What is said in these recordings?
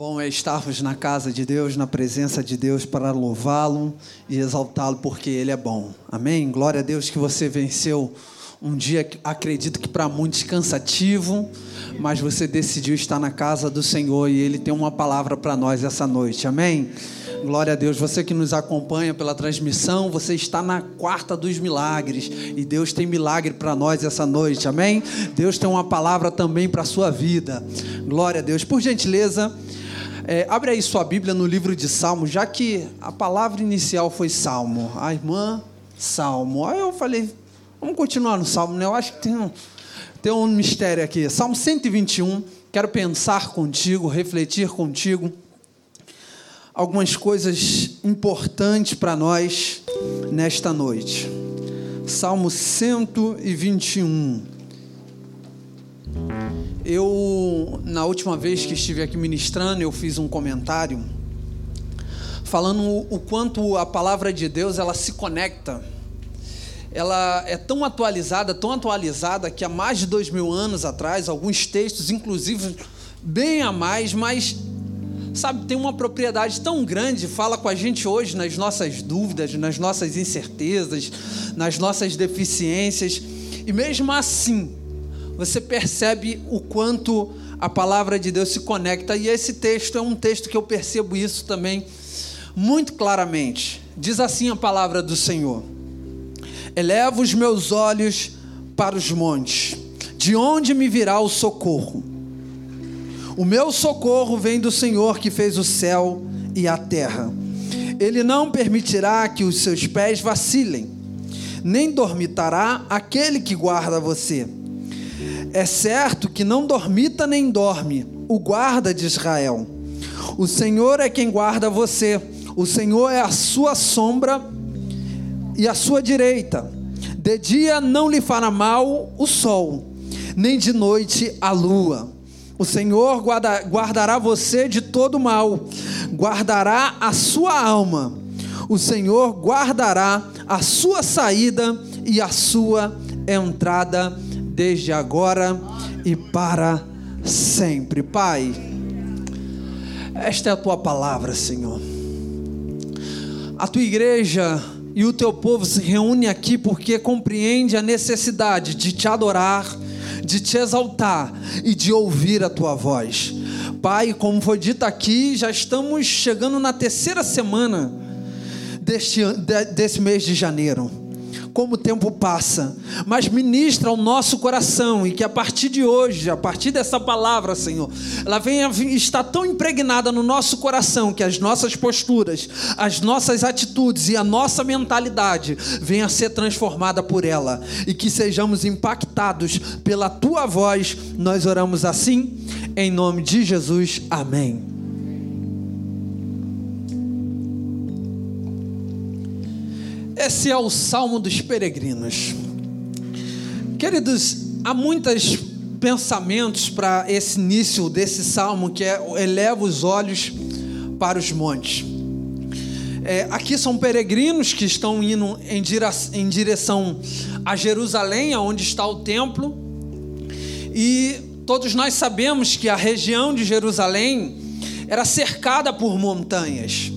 Bom é estarmos na casa de Deus, na presença de Deus, para louvá-lo e exaltá-lo, porque Ele é bom. Amém? Glória a Deus que você venceu um dia, acredito que para muitos cansativo, mas você decidiu estar na casa do Senhor e Ele tem uma palavra para nós essa noite. Amém? Glória a Deus. Você que nos acompanha pela transmissão, você está na quarta dos milagres e Deus tem milagre para nós essa noite. Amém? Deus tem uma palavra também para a sua vida. Glória a Deus. Por gentileza, é, abre aí sua Bíblia no livro de Salmo, já que a palavra inicial foi Salmo. A irmã, Salmo. Aí eu falei, vamos continuar no Salmo, né? Eu acho que tem um, tem um mistério aqui. Salmo 121. Quero pensar contigo, refletir contigo algumas coisas importantes para nós nesta noite. Salmo 121. Eu, na última vez que estive aqui ministrando, eu fiz um comentário falando o quanto a palavra de Deus ela se conecta. Ela é tão atualizada, tão atualizada que há mais de dois mil anos atrás, alguns textos, inclusive bem a mais, mas sabe, tem uma propriedade tão grande, fala com a gente hoje nas nossas dúvidas, nas nossas incertezas, nas nossas deficiências, e mesmo assim, você percebe o quanto a palavra de Deus se conecta. E esse texto é um texto que eu percebo isso também muito claramente. Diz assim a palavra do Senhor: Eleva os meus olhos para os montes, de onde me virá o socorro? O meu socorro vem do Senhor que fez o céu e a terra. Ele não permitirá que os seus pés vacilem, nem dormitará aquele que guarda você. É certo que não dormita nem dorme o guarda de Israel. O Senhor é quem guarda você. O Senhor é a sua sombra e a sua direita. De dia não lhe fará mal o sol, nem de noite a lua. O Senhor guarda, guardará você de todo mal, guardará a sua alma. O Senhor guardará a sua saída e a sua entrada desde agora e para sempre. Pai, esta é a tua palavra, Senhor. A tua igreja e o teu povo se reúne aqui porque compreende a necessidade de te adorar, de te exaltar e de ouvir a tua voz. Pai, como foi dito aqui, já estamos chegando na terceira semana deste, desse mês de janeiro como o tempo passa, mas ministra ao nosso coração e que a partir de hoje, a partir dessa palavra, Senhor, ela venha estar tão impregnada no nosso coração que as nossas posturas, as nossas atitudes e a nossa mentalidade venha a ser transformada por ela e que sejamos impactados pela tua voz. Nós oramos assim, em nome de Jesus. Amém. Esse é o Salmo dos Peregrinos. Queridos, há muitos pensamentos para esse início desse salmo que é eleva os olhos para os montes. É, aqui são peregrinos que estão indo em, dire em direção a Jerusalém, onde está o templo, e todos nós sabemos que a região de Jerusalém era cercada por montanhas.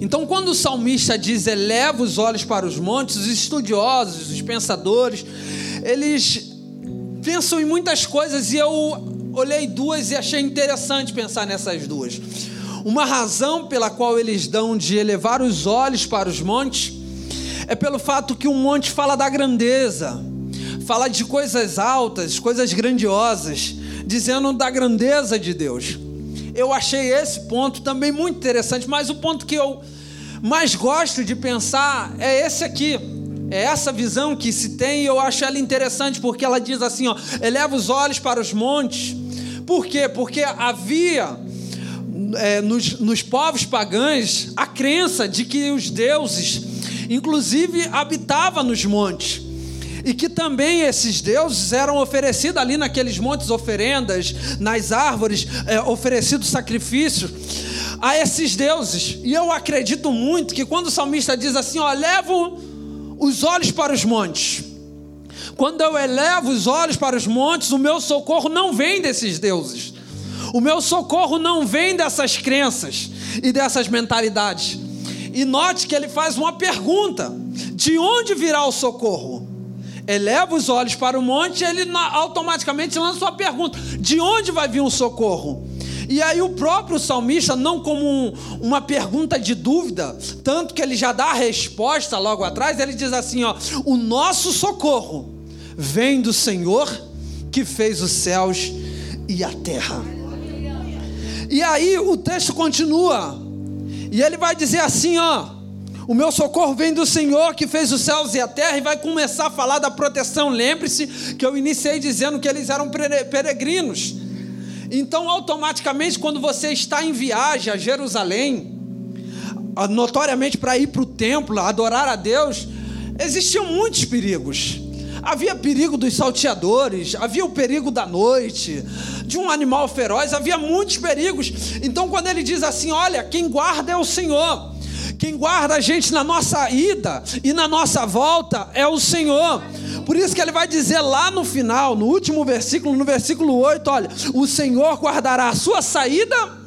Então, quando o salmista diz eleva os olhos para os montes, os estudiosos, os pensadores, eles pensam em muitas coisas e eu olhei duas e achei interessante pensar nessas duas. Uma razão pela qual eles dão de elevar os olhos para os montes é pelo fato que o monte fala da grandeza, fala de coisas altas, coisas grandiosas, dizendo da grandeza de Deus. Eu achei esse ponto também muito interessante, mas o ponto que eu mais gosto de pensar é esse aqui. É essa visão que se tem e eu acho ela interessante porque ela diz assim: ó, eleva os olhos para os montes. Por quê? Porque havia é, nos, nos povos pagãos a crença de que os deuses, inclusive, habitavam nos montes e que também esses deuses eram oferecidos ali naqueles montes oferendas, nas árvores, é, oferecidos sacrifícios a esses deuses. E eu acredito muito que quando o salmista diz assim: ó, levo os olhos para os montes. Quando eu elevo os olhos para os montes, o meu socorro não vem desses deuses. O meu socorro não vem dessas crenças e dessas mentalidades. E note que ele faz uma pergunta: de onde virá o socorro? Eleva os olhos para o monte ele automaticamente lança uma pergunta: de onde vai vir o socorro? E aí o próprio salmista, não como um, uma pergunta de dúvida, tanto que ele já dá a resposta logo atrás, ele diz assim: ó, o nosso socorro vem do Senhor que fez os céus e a terra. E aí o texto continua, e ele vai dizer assim: ó, o meu socorro vem do Senhor que fez os céus e a terra, e vai começar a falar da proteção. Lembre-se que eu iniciei dizendo que eles eram peregrinos. Então, automaticamente, quando você está em viagem a Jerusalém, notoriamente para ir para o templo, adorar a Deus, existiam muitos perigos. Havia perigo dos salteadores, havia o perigo da noite, de um animal feroz, havia muitos perigos. Então, quando ele diz assim: Olha, quem guarda é o Senhor, quem guarda a gente na nossa ida e na nossa volta é o Senhor. Por isso que ele vai dizer lá no final, no último versículo, no versículo 8, olha, o Senhor guardará a sua saída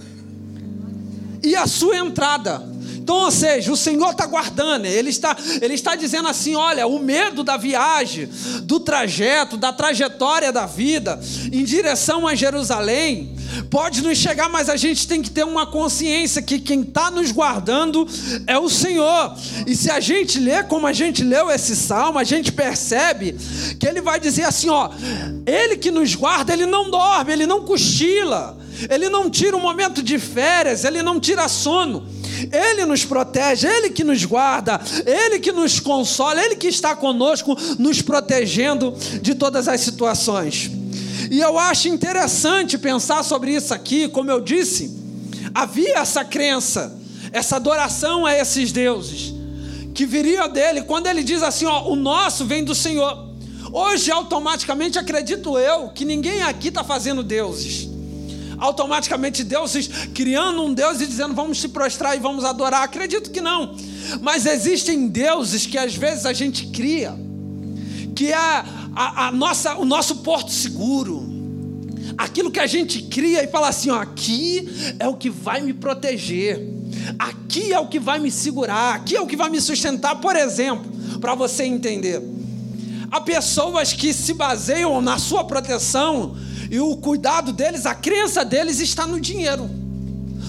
e a sua entrada. Então, ou seja, o Senhor está guardando, ele está, ele está dizendo assim: olha, o medo da viagem, do trajeto, da trajetória da vida em direção a Jerusalém, pode nos chegar, mas a gente tem que ter uma consciência que quem está nos guardando é o Senhor. E se a gente lê como a gente leu esse salmo, a gente percebe que ele vai dizer assim: ó, ele que nos guarda, ele não dorme, ele não cochila, ele não tira um momento de férias, ele não tira sono. Ele nos protege, Ele que nos guarda, Ele que nos consola, Ele que está conosco, nos protegendo de todas as situações. E eu acho interessante pensar sobre isso aqui, como eu disse, havia essa crença, essa adoração a esses deuses, que viria dele, quando ele diz assim: ó, o nosso vem do Senhor. Hoje, automaticamente, acredito eu que ninguém aqui está fazendo deuses automaticamente Deus criando um Deus e dizendo vamos se prostrar e vamos adorar. Acredito que não. Mas existem deuses que às vezes a gente cria, que é a, a nossa, o nosso porto seguro. Aquilo que a gente cria e fala assim: ó, aqui é o que vai me proteger, aqui é o que vai me segurar, aqui é o que vai me sustentar. Por exemplo, para você entender, há pessoas que se baseiam na sua proteção e o cuidado deles, a crença deles está no dinheiro,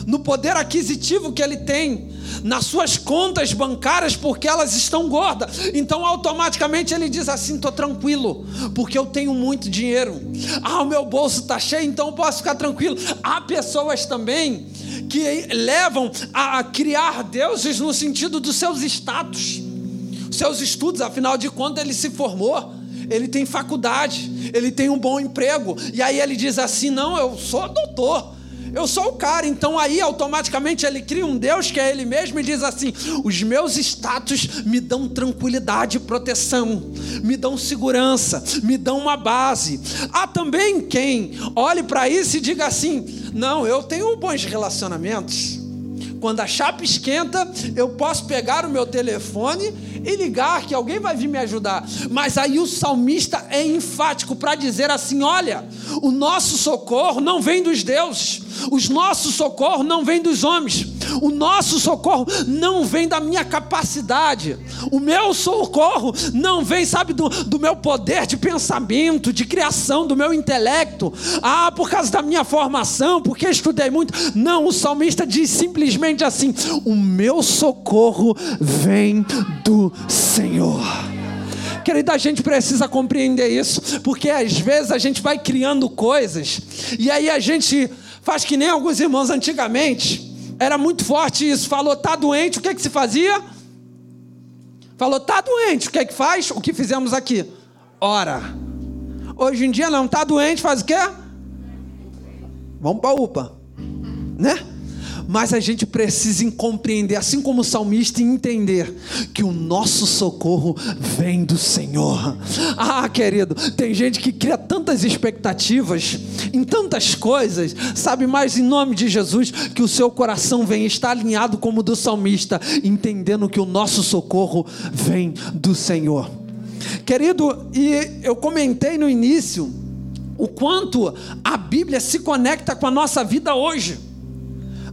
no poder aquisitivo que ele tem, nas suas contas bancárias, porque elas estão gordas. Então, automaticamente ele diz assim: estou tranquilo, porque eu tenho muito dinheiro. Ah, o meu bolso está cheio, então eu posso ficar tranquilo. Há pessoas também que levam a criar deuses no sentido dos seus status, seus estudos, afinal de contas, ele se formou ele tem faculdade, ele tem um bom emprego, e aí ele diz assim: não, eu sou doutor. Eu sou o cara, então aí automaticamente ele cria um Deus que é ele mesmo e diz assim: os meus status me dão tranquilidade e proteção, me dão segurança, me dão uma base. Há também quem olhe para isso e diga assim: não, eu tenho bons relacionamentos. Quando a chapa esquenta, eu posso pegar o meu telefone e ligar que alguém vai vir me ajudar. Mas aí o salmista é enfático para dizer assim: olha, o nosso socorro não vem dos deuses, os nossos socorros não vêm dos homens, o nosso socorro não vem da minha capacidade, o meu socorro não vem, sabe, do, do meu poder de pensamento, de criação, do meu intelecto, ah, por causa da minha formação, porque estudei muito. Não, o salmista diz simplesmente assim: o meu socorro vem do Senhor. Querida, a gente precisa compreender isso, porque às vezes a gente vai criando coisas e aí a gente Faz que nem alguns irmãos antigamente. Era muito forte isso. Falou, tá doente, o que, é que se fazia? Falou, tá doente, o que é que faz? O que fizemos aqui? Ora. Hoje em dia não, tá doente, faz o quê? Vamos para a UPA. Né? Mas a gente precisa compreender, assim como o salmista, entender que o nosso socorro vem do Senhor. Ah, querido, tem gente que cria tantas expectativas em tantas coisas, sabe, mas em nome de Jesus, que o seu coração venha estar alinhado como o do salmista, entendendo que o nosso socorro vem do Senhor. Querido, e eu comentei no início o quanto a Bíblia se conecta com a nossa vida hoje.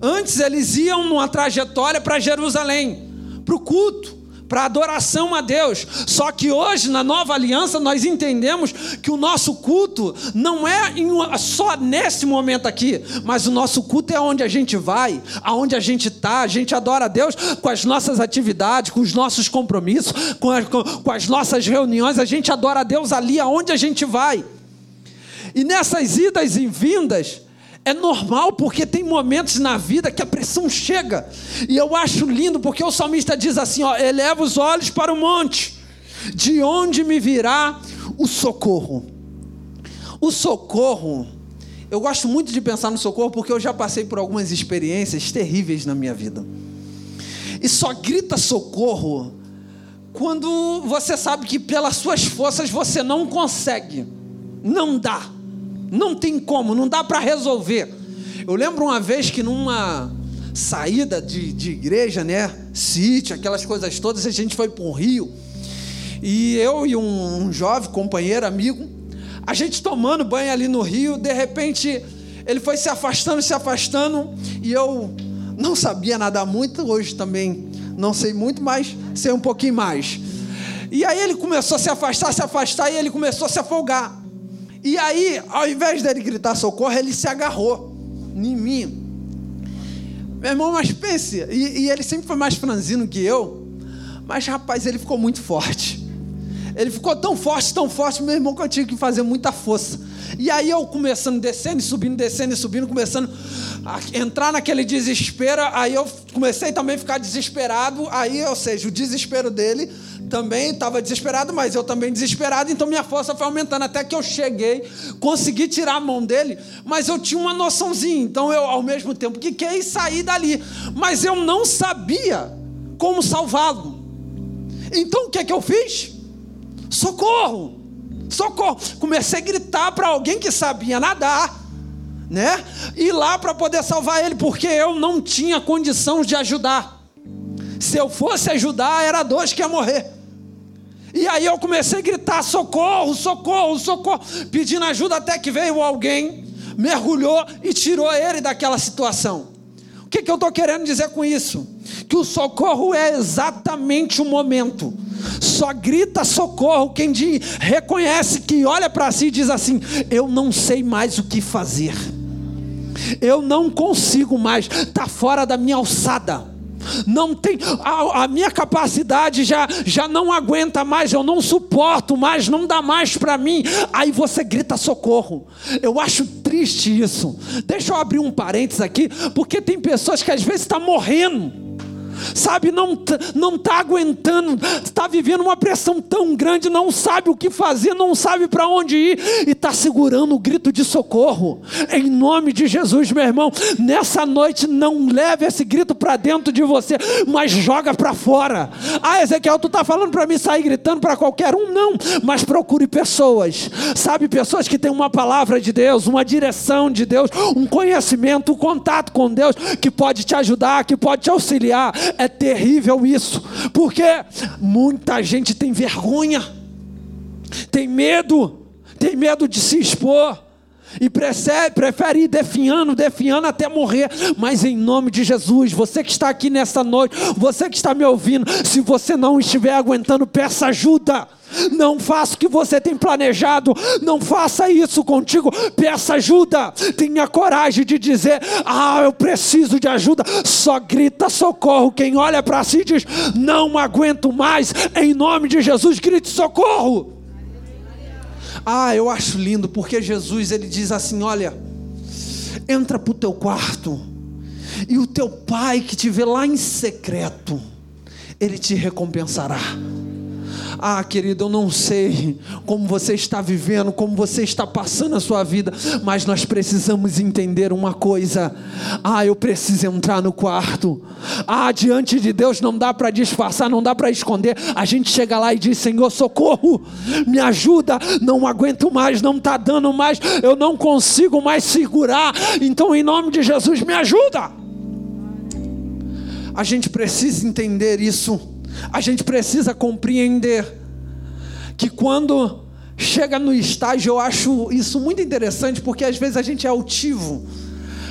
Antes eles iam numa trajetória para Jerusalém, para o culto para adoração a Deus. Só que hoje, na nova aliança, nós entendemos que o nosso culto não é só nesse momento aqui, mas o nosso culto é onde a gente vai, aonde a gente está. A gente adora a Deus com as nossas atividades, com os nossos compromissos, com, com, com as nossas reuniões. A gente adora a Deus ali aonde a gente vai. E nessas idas e vindas, é normal porque tem momentos na vida que a pressão chega. E eu acho lindo porque o salmista diz assim: ó, eleva os olhos para o monte, de onde me virá o socorro. O socorro, eu gosto muito de pensar no socorro porque eu já passei por algumas experiências terríveis na minha vida. E só grita socorro quando você sabe que pelas suas forças você não consegue, não dá. Não tem como, não dá para resolver. Eu lembro uma vez que numa saída de, de igreja, né? Sítio, aquelas coisas todas, a gente foi para o Rio. E eu e um, um jovem companheiro, amigo, a gente tomando banho ali no Rio, de repente ele foi se afastando, se afastando, e eu não sabia nadar muito, hoje também não sei muito, mas sei um pouquinho mais. E aí ele começou a se afastar, se afastar, e ele começou a se afogar. E aí, ao invés dele gritar socorro, ele se agarrou em mim. Meu irmão, mas pense, e, e ele sempre foi mais franzino que eu, mas rapaz, ele ficou muito forte. Ele ficou tão forte, tão forte, meu irmão, que eu tinha que fazer muita força. E aí eu começando, descendo e subindo, descendo e subindo, começando a entrar naquele desespero. Aí eu comecei também a ficar desesperado. Aí, ou seja, o desespero dele também estava desesperado, mas eu também desesperado, então minha força foi aumentando até que eu cheguei, consegui tirar a mão dele, mas eu tinha uma noçãozinha, então eu ao mesmo tempo que quis sair dali, mas eu não sabia como salvá-lo. Então o que é que eu fiz? Socorro! Socorro! Comecei a gritar para alguém que sabia nadar né? Ir lá para poder salvar ele, porque eu não tinha condição de ajudar. Se eu fosse ajudar, era dois que ia morrer. E aí eu comecei a gritar: socorro, socorro, socorro, pedindo ajuda até que veio alguém, mergulhou e tirou ele daquela situação. O que, que eu estou querendo dizer com isso? Que o socorro é exatamente o momento. Só grita socorro quem diz, reconhece que olha para si e diz assim: Eu não sei mais o que fazer. Eu não consigo mais, está fora da minha alçada não tem a, a, minha capacidade já já não aguenta mais, eu não suporto mais, não dá mais para mim. Aí você grita socorro. Eu acho triste isso. Deixa eu abrir um parênteses aqui, porque tem pessoas que às vezes estão tá morrendo sabe, não não está aguentando, está vivendo uma pressão tão grande, não sabe o que fazer, não sabe para onde ir e está segurando o grito de socorro. Em nome de Jesus, meu irmão, nessa noite não leve esse grito para dentro de você, mas joga para fora. Ah, Ezequiel, tu está falando para mim sair gritando para qualquer um? Não, mas procure pessoas, sabe, pessoas que têm uma palavra de Deus, uma direção de Deus, um conhecimento, um contato com Deus que pode te ajudar, que pode te auxiliar é terrível isso, porque muita gente tem vergonha, tem medo, tem medo de se expor. E prefere, prefere ir definhando, definhando até morrer. Mas em nome de Jesus, você que está aqui nessa noite, você que está me ouvindo, se você não estiver aguentando, peça ajuda. Não faça o que você tem planejado, não faça isso contigo, peça ajuda. Tenha coragem de dizer: Ah, eu preciso de ajuda. Só grita socorro. Quem olha para si diz: Não aguento mais. Em nome de Jesus, grite socorro. Ah, eu acho lindo porque Jesus ele diz assim: Olha, entra para o teu quarto e o teu pai que te vê lá em secreto, ele te recompensará. Ah, querido, eu não sei como você está vivendo, como você está passando a sua vida, mas nós precisamos entender uma coisa. Ah, eu preciso entrar no quarto. Ah, diante de Deus não dá para disfarçar, não dá para esconder. A gente chega lá e diz: Senhor, socorro, me ajuda. Não aguento mais, não está dando mais, eu não consigo mais segurar. Então, em nome de Jesus, me ajuda. A gente precisa entender isso. A gente precisa compreender que quando chega no estágio, eu acho isso muito interessante, porque às vezes a gente é altivo,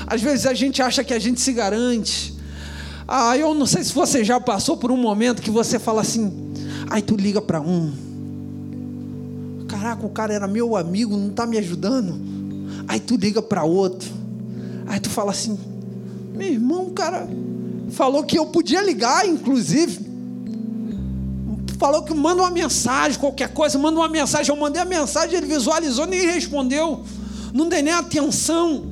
às vezes a gente acha que a gente se garante. Ah, eu não sei se você já passou por um momento que você fala assim, aí tu liga para um, caraca, o cara era meu amigo, não está me ajudando. Aí tu liga para outro, aí tu fala assim, meu irmão, o cara falou que eu podia ligar, inclusive falou que manda uma mensagem, qualquer coisa, manda uma mensagem. Eu mandei a mensagem, ele visualizou, nem respondeu, não dei nem atenção.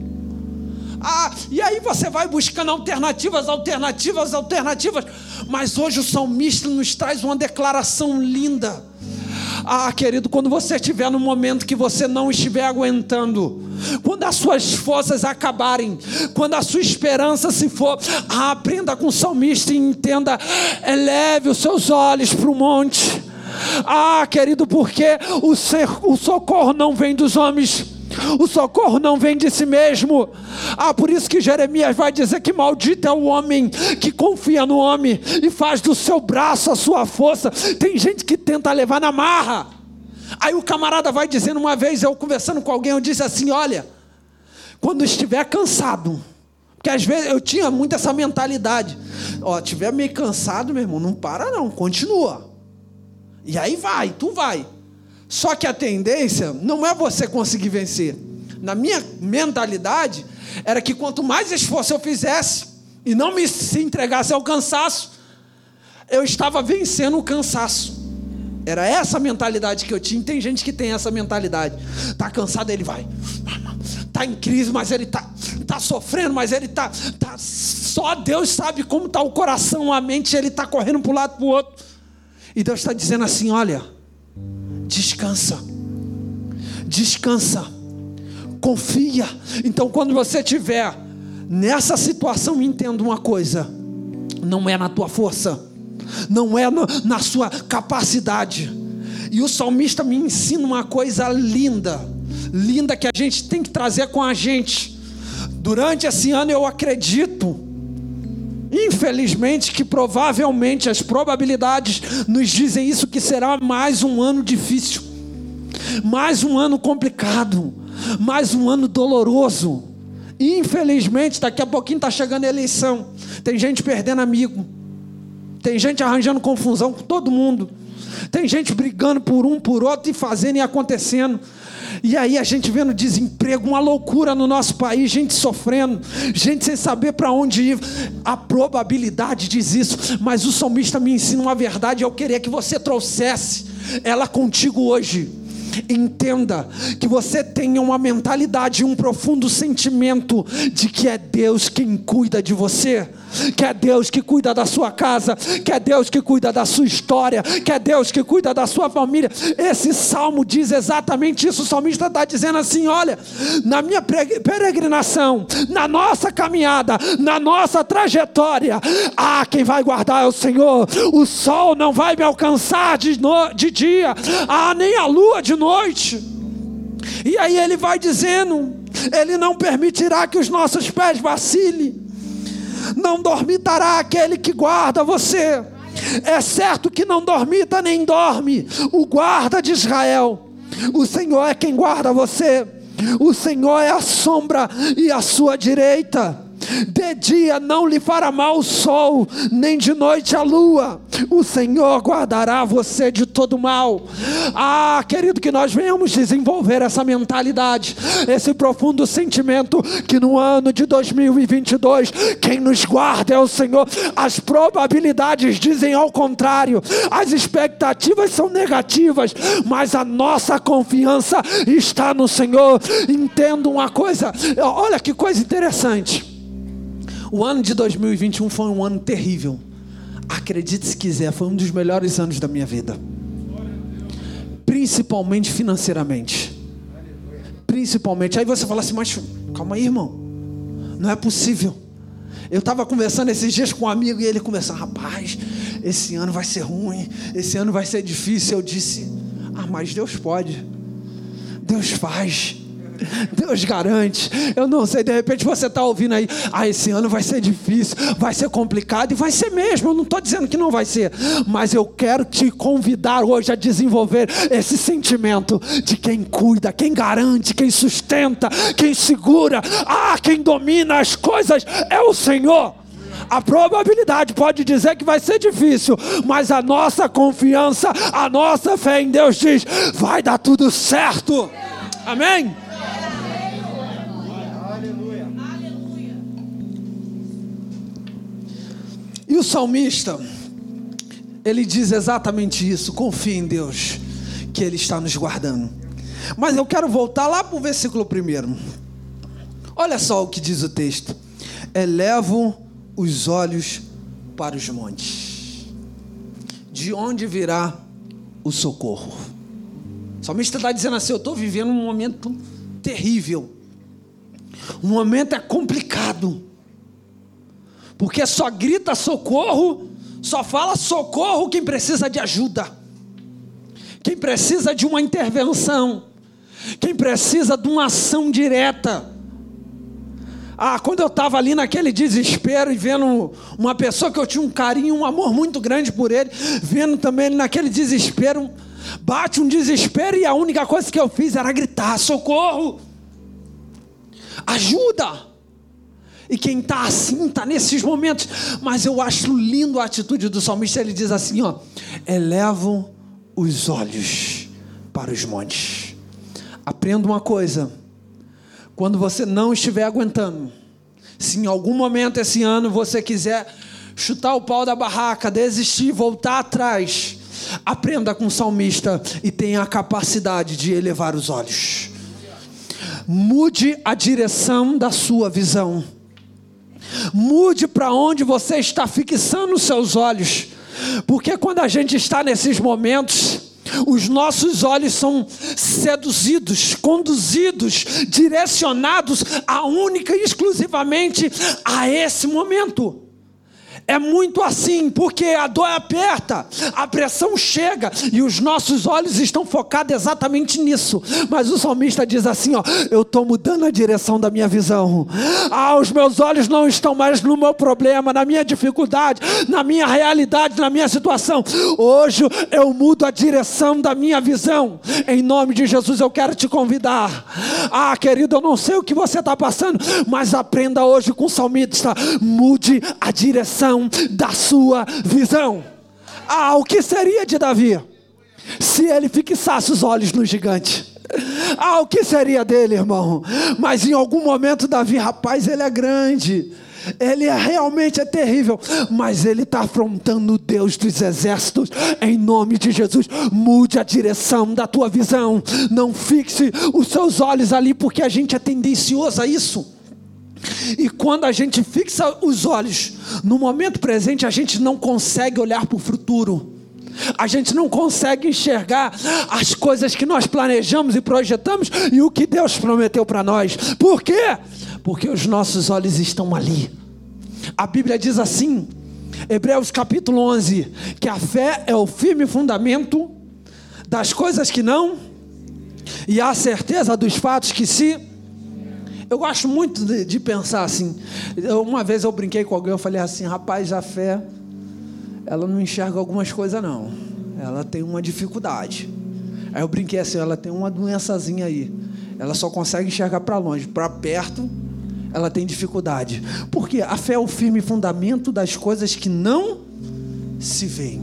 Ah, e aí você vai buscando alternativas, alternativas, alternativas. Mas hoje o salmista nos traz uma declaração linda. Ah, querido, quando você estiver no momento que você não estiver aguentando, quando as suas forças acabarem, quando a sua esperança se for, ah, aprenda com o salmista e entenda, eleve os seus olhos para o monte. Ah, querido, porque o, ser, o socorro não vem dos homens. O socorro não vem de si mesmo. Ah, por isso que Jeremias vai dizer que maldito é o homem que confia no homem e faz do seu braço a sua força. Tem gente que tenta levar na marra. Aí o camarada vai dizendo uma vez, eu conversando com alguém, eu disse assim: olha, quando estiver cansado, porque às vezes eu tinha muito essa mentalidade, ó, tiver meio cansado, meu irmão, não para não, continua. E aí vai, tu vai. Só que a tendência não é você conseguir vencer. Na minha mentalidade, era que quanto mais esforço eu fizesse e não me se entregasse ao cansaço, eu estava vencendo o cansaço. Era essa mentalidade que eu tinha. Tem gente que tem essa mentalidade. Tá cansado, ele vai. Tá em crise, mas ele tá, tá sofrendo, mas ele tá, tá. Só Deus sabe como tá o coração, a mente, ele tá correndo para um lado para o outro. E Deus está dizendo assim: olha, descansa, descansa, confia. Então, quando você tiver nessa situação, entenda uma coisa: não é na tua força não é no, na sua capacidade. E o salmista me ensina uma coisa linda, linda que a gente tem que trazer com a gente. Durante esse ano eu acredito, infelizmente, que provavelmente as probabilidades nos dizem isso que será mais um ano difícil, mais um ano complicado, mais um ano doloroso. Infelizmente, daqui a pouquinho está chegando a eleição. Tem gente perdendo amigo tem gente arranjando confusão com todo mundo. Tem gente brigando por um, por outro e fazendo e acontecendo. E aí a gente vendo desemprego, uma loucura no nosso país, gente sofrendo, gente sem saber para onde ir. A probabilidade diz isso, mas o salmista me ensina uma verdade, eu queria que você trouxesse ela contigo hoje. Entenda que você tenha uma mentalidade, um profundo sentimento de que é Deus quem cuida de você que é Deus que cuida da sua casa, que é Deus que cuida da sua história, que é Deus que cuida da sua família. Esse salmo diz exatamente isso. O salmista está dizendo assim: olha, na minha peregrinação, na nossa caminhada, na nossa trajetória, ah, quem vai guardar é o Senhor. O sol não vai me alcançar de, no, de dia, ah, nem a lua de noite. E aí ele vai dizendo: Ele não permitirá que os nossos pés vacilem não dormitará aquele que guarda você. É certo que não dormita nem dorme o guarda de Israel. O Senhor é quem guarda você. O Senhor é a sombra e a sua direita. De dia não lhe fará mal o sol, nem de noite a lua. O Senhor guardará você de todo mal. Ah, querido, que nós venhamos desenvolver essa mentalidade, esse profundo sentimento que no ano de 2022 quem nos guarda é o Senhor. As probabilidades dizem ao contrário, as expectativas são negativas, mas a nossa confiança está no Senhor. Entenda uma coisa, olha que coisa interessante. O ano de 2021 foi um ano terrível. Acredite se quiser, foi um dos melhores anos da minha vida. Principalmente financeiramente. Principalmente. Aí você fala assim, mas calma aí, irmão. Não é possível. Eu estava conversando esses dias com um amigo e ele começou, rapaz, esse ano vai ser ruim, esse ano vai ser difícil. Eu disse, ah, mas Deus pode. Deus faz. Deus garante. Eu não sei, de repente você está ouvindo aí, ah, esse ano vai ser difícil, vai ser complicado, e vai ser mesmo. Eu não estou dizendo que não vai ser, mas eu quero te convidar hoje a desenvolver esse sentimento de quem cuida, quem garante, quem sustenta, quem segura, ah, quem domina as coisas é o Senhor. A probabilidade pode dizer que vai ser difícil, mas a nossa confiança, a nossa fé em Deus diz: vai dar tudo certo. Amém? E o salmista, ele diz exatamente isso: confia em Deus, que Ele está nos guardando. Mas eu quero voltar lá para o versículo primeiro. Olha só o que diz o texto: elevo os olhos para os montes, de onde virá o socorro? O salmista está dizendo assim: eu estou vivendo um momento terrível, um momento é complicado porque só grita socorro, só fala socorro quem precisa de ajuda, quem precisa de uma intervenção, quem precisa de uma ação direta. Ah, quando eu estava ali naquele desespero e vendo uma pessoa que eu tinha um carinho, um amor muito grande por ele, vendo também ele naquele desespero, bate um desespero e a única coisa que eu fiz era gritar: socorro, ajuda. E quem está assim, está nesses momentos. Mas eu acho lindo a atitude do salmista. Ele diz assim: ó, elevam os olhos para os montes. Aprenda uma coisa: quando você não estiver aguentando, se em algum momento esse ano você quiser chutar o pau da barraca, desistir, voltar atrás, aprenda com o salmista e tenha a capacidade de elevar os olhos. Mude a direção da sua visão Mude para onde você está fixando os seus olhos. Porque quando a gente está nesses momentos, os nossos olhos são seduzidos, conduzidos, direcionados a única e exclusivamente a esse momento. É muito assim, porque a dor aperta, a pressão chega e os nossos olhos estão focados exatamente nisso. Mas o salmista diz assim: ó, eu estou mudando a direção da minha visão. Ah, os meus olhos não estão mais no meu problema, na minha dificuldade, na minha realidade, na minha situação. Hoje eu mudo a direção da minha visão. Em nome de Jesus eu quero te convidar. Ah, querido, eu não sei o que você está passando, mas aprenda hoje com o salmista: mude a direção da sua visão. Ah, o que seria de Davi se ele fixasse os olhos no gigante? Ah, o que seria dele, irmão? Mas em algum momento, Davi, rapaz, ele é grande. Ele é, realmente é terrível, mas ele está afrontando o Deus dos exércitos. Em nome de Jesus, mude a direção da tua visão. Não fixe os seus olhos ali, porque a gente é tendencioso a isso. E quando a gente fixa os olhos no momento presente, a gente não consegue olhar para o futuro. A gente não consegue enxergar as coisas que nós planejamos e projetamos e o que Deus prometeu para nós. Por quê? Porque os nossos olhos estão ali. A Bíblia diz assim, Hebreus capítulo 11, que a fé é o firme fundamento das coisas que não e a certeza dos fatos que se eu gosto muito de, de pensar assim. Eu, uma vez eu brinquei com alguém, eu falei assim, rapaz, a fé, ela não enxerga algumas coisas não. Ela tem uma dificuldade. Aí eu brinquei assim, ela tem uma doençazinha aí. Ela só consegue enxergar para longe, para perto ela tem dificuldade. Porque a fé é o firme fundamento das coisas que não se veem.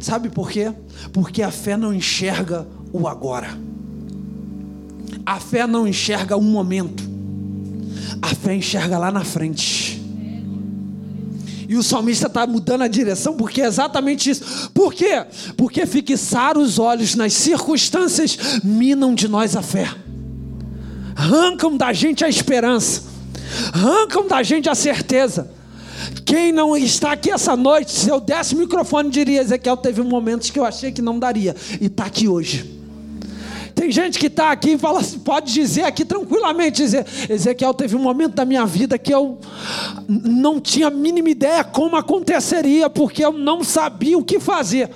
Sabe por quê? Porque a fé não enxerga o agora. A fé não enxerga um momento, a fé enxerga lá na frente. E o salmista está mudando a direção porque é exatamente isso. Por quê? Porque fixar os olhos nas circunstâncias minam de nós a fé, arrancam da gente a esperança, arrancam da gente a certeza. Quem não está aqui essa noite, se eu desse o microfone, diria: Ezequiel, teve momentos que eu achei que não daria, e está aqui hoje. Tem gente que está aqui e fala, pode dizer aqui tranquilamente, dizer, Ezequiel teve um momento da minha vida que eu não tinha a mínima ideia como aconteceria, porque eu não sabia o que fazer.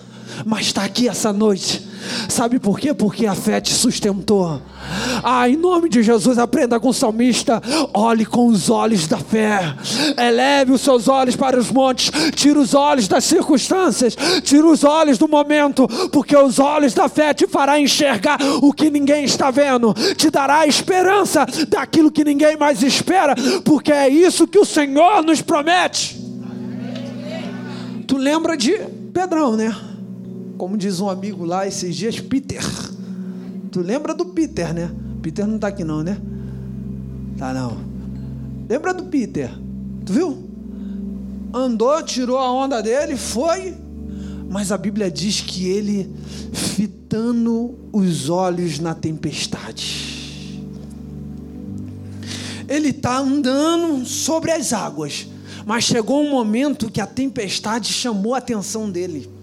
Mas está aqui essa noite Sabe por quê? Porque a fé te sustentou. Ah, em nome de Jesus, aprenda com o salmista. Olhe com os olhos da fé. Eleve os seus olhos para os montes. Tira os olhos das circunstâncias. Tira os olhos do momento. Porque os olhos da fé te fará enxergar o que ninguém está vendo. Te dará esperança daquilo que ninguém mais espera. Porque é isso que o Senhor nos promete. Tu lembra de Pedrão, né? Como diz um amigo lá esses dias, Peter. Tu lembra do Peter, né? Peter não está aqui não, né? Tá não. Lembra do Peter? Tu viu? Andou, tirou a onda dele, foi. Mas a Bíblia diz que ele fitando os olhos na tempestade. Ele está andando sobre as águas, mas chegou um momento que a tempestade chamou a atenção dele.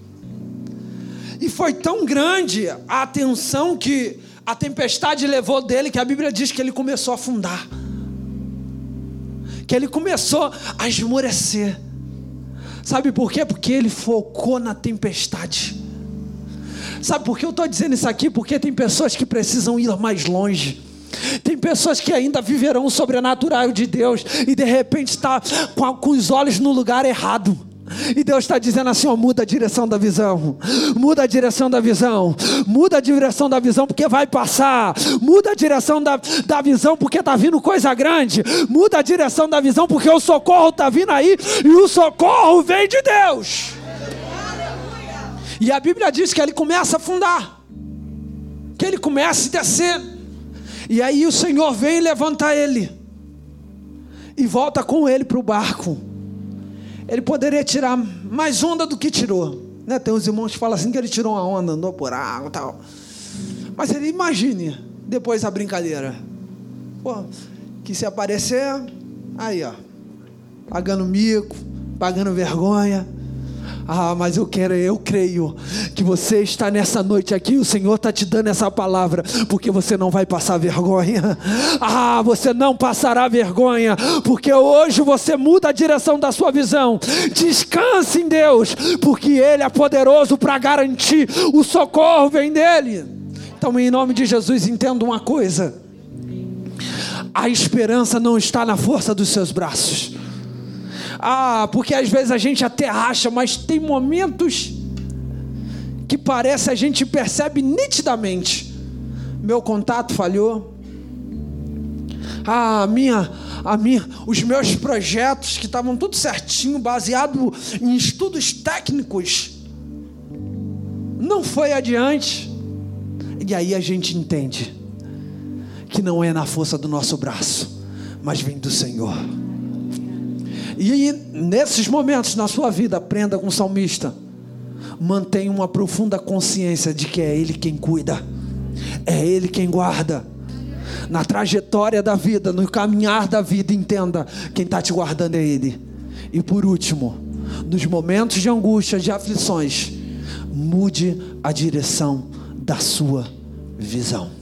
E foi tão grande a atenção que a tempestade levou dele que a Bíblia diz que ele começou a afundar. Que ele começou a esmorecer. Sabe por quê? Porque ele focou na tempestade. Sabe por que eu estou dizendo isso aqui? Porque tem pessoas que precisam ir mais longe. Tem pessoas que ainda viverão o sobrenatural de Deus e de repente está com, com os olhos no lugar errado. E Deus está dizendo assim: ó, muda a direção da visão, muda a direção da visão, muda a direção da visão, porque vai passar, muda a direção da, da visão, porque está vindo coisa grande, muda a direção da visão, porque o socorro está vindo aí, e o socorro vem de Deus. E a Bíblia diz que ele começa a afundar, que ele começa a descer, e aí o Senhor vem levantar ele, e volta com ele para o barco ele poderia tirar mais onda do que tirou. Né? Tem uns irmãos que falam assim que ele tirou uma onda, andou por água e tal. Mas ele imagine depois a brincadeira. Pô, que se aparecer, aí ó, pagando mico, pagando vergonha, ah, mas eu quero, eu creio que você está nessa noite aqui, o Senhor está te dando essa palavra, porque você não vai passar vergonha. Ah, você não passará vergonha, porque hoje você muda a direção da sua visão. Descanse em Deus, porque Ele é poderoso para garantir o socorro vem dele. Então, em nome de Jesus, entenda uma coisa: a esperança não está na força dos seus braços. Ah, porque às vezes a gente até acha, mas tem momentos que parece a gente percebe nitidamente. Meu contato falhou. Ah, a minha, a minha, os meus projetos que estavam tudo certinho, baseado em estudos técnicos, não foi adiante. E aí a gente entende que não é na força do nosso braço, mas vem do Senhor. E nesses momentos na sua vida, aprenda com o salmista. Mantenha uma profunda consciência de que é Ele quem cuida, é Ele quem guarda. Na trajetória da vida, no caminhar da vida, entenda: quem está te guardando é Ele. E por último, nos momentos de angústia, de aflições, mude a direção da sua visão.